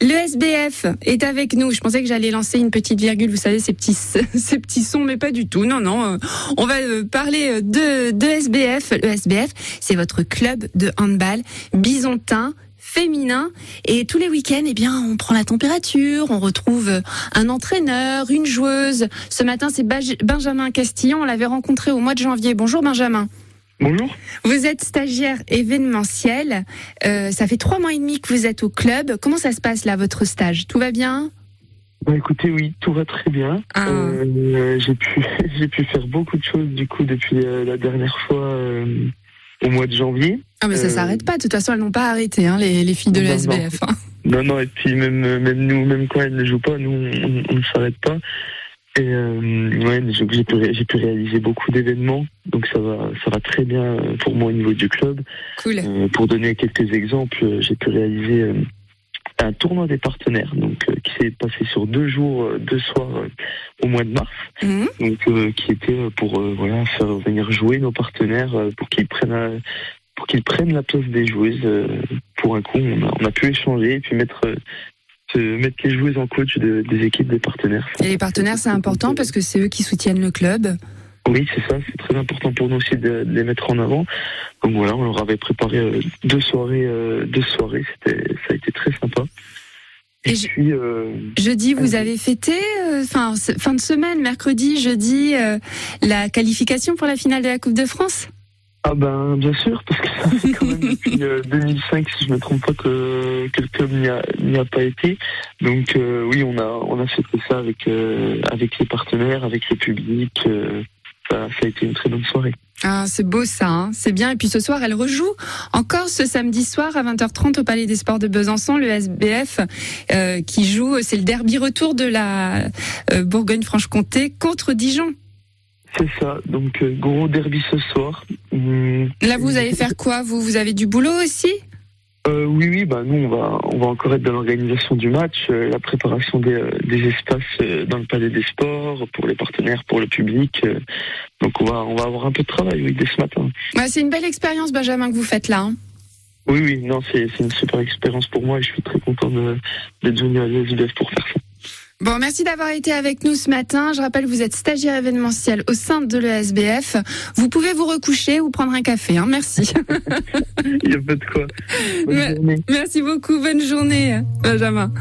Le SBF est avec nous. Je pensais que j'allais lancer une petite virgule, vous savez, ces petits, ces petits sons, mais pas du tout. Non, non. euh, On va euh, parler de, de SBF. Le SBF, c'est votre club de handball bisontin féminin et tous les week-ends eh bien on prend la température on retrouve un entraîneur une joueuse ce matin c'est Benjamin Castillon on l'avait rencontré au mois de janvier bonjour Benjamin Bonjour. vous êtes stagiaire événementiel. Euh, ça fait trois mois et demi que vous êtes au club. Comment ça se passe là, votre stage? Tout va bien? Bah écoutez, oui, tout va très bien. Ah. Euh, j'ai pu j'ai pu faire beaucoup de choses du coup depuis euh, la dernière fois euh, au mois de janvier. Ah mais ça s'arrête pas. De toute façon, elles n'ont pas arrêté, hein, les, les filles de non. l'ESBF. hein. Non non et puis même même nous même quand elles ne jouent pas, nous on, on ne s'arrête pas. Et ouais, pu j'ai pu réaliser beaucoup d'événements, donc ça va ça va très bien euh, pour moi au niveau du club. Cool. Euh, pour donner quelques exemples, euh, j'ai pu réaliser un tournoi des partenaires, donc euh, qui s'est passé sur deux jours, euh, deux soirs euh, au mois de mars. Mhm. donc qui était pour voilà faire venir jouer nos partenaires pour qu'ils prennent euh, pour qu'ils prennent la place des joueuses pour un coup on a, on a pu échanger et puis mettre se mettre les joueuses en coach de- des équipes des partenaires Et les partenaires, c'est important parce que c'est eux qui soutiennent le club. Oui c'est ça c'est très important pour nous aussi de, de les mettre en avant donc voilà on leur avait préparé euh, deux soirées euh, deux soirées c'était ça a été très sympa et, Et je- puis euh, Jeudi, vous avez fêté, euh, ce- fin de semaine, mercredi, jeudi, la qualification pour la finale de la Coupe de France? Ah ben bien sûr, parce que ça fait quand même depuis euh, 2005, si je me trompe pas, que, que le club n'y a, pas été. Donc oui, on a on a fêté ça avec avec les partenaires, avec le public. Ça, ça a été une très bonne soirée. Ah, c'est beau ça, hein. c'est bien. Et puis ce soir, elle rejoue encore ce samedi soir à 20h30 au Palais des Sports de Besançon, le SBF euh, qui joue, c'est le derby retour de la euh, Bourgogne-Franche-Comté contre Dijon. C'est ça. Donc euh, gros derby ce soir. Hum, Là, vous allez faire quoi Vous, vous avez du boulot aussi? Euh, oui, oui, bah nous on va on va encore être dans l'organisation du match, euh, la préparation des, euh, des espaces euh, dans le palais des sports pour les partenaires, pour le public. donc on va on va avoir un peu de travail oui dès ce matin. Ouais, C'est une belle expérience, Benjamin, que vous faites là. hein. Oui, oui, non, c'est une super expérience pour moi et je suis très content de- d'être venu à l'ESBF pour faire ça. Bon, merci d'avoir été avec nous ce matin. Je rappelle, vous êtes stagiaire événementiel au sein de l'ESBF. Vous pouvez vous recoucher ou prendre un café. Hein. Merci. Il n'y a pas de quoi. Bonne journée. merci beaucoup. Bonne journée, Benjamin.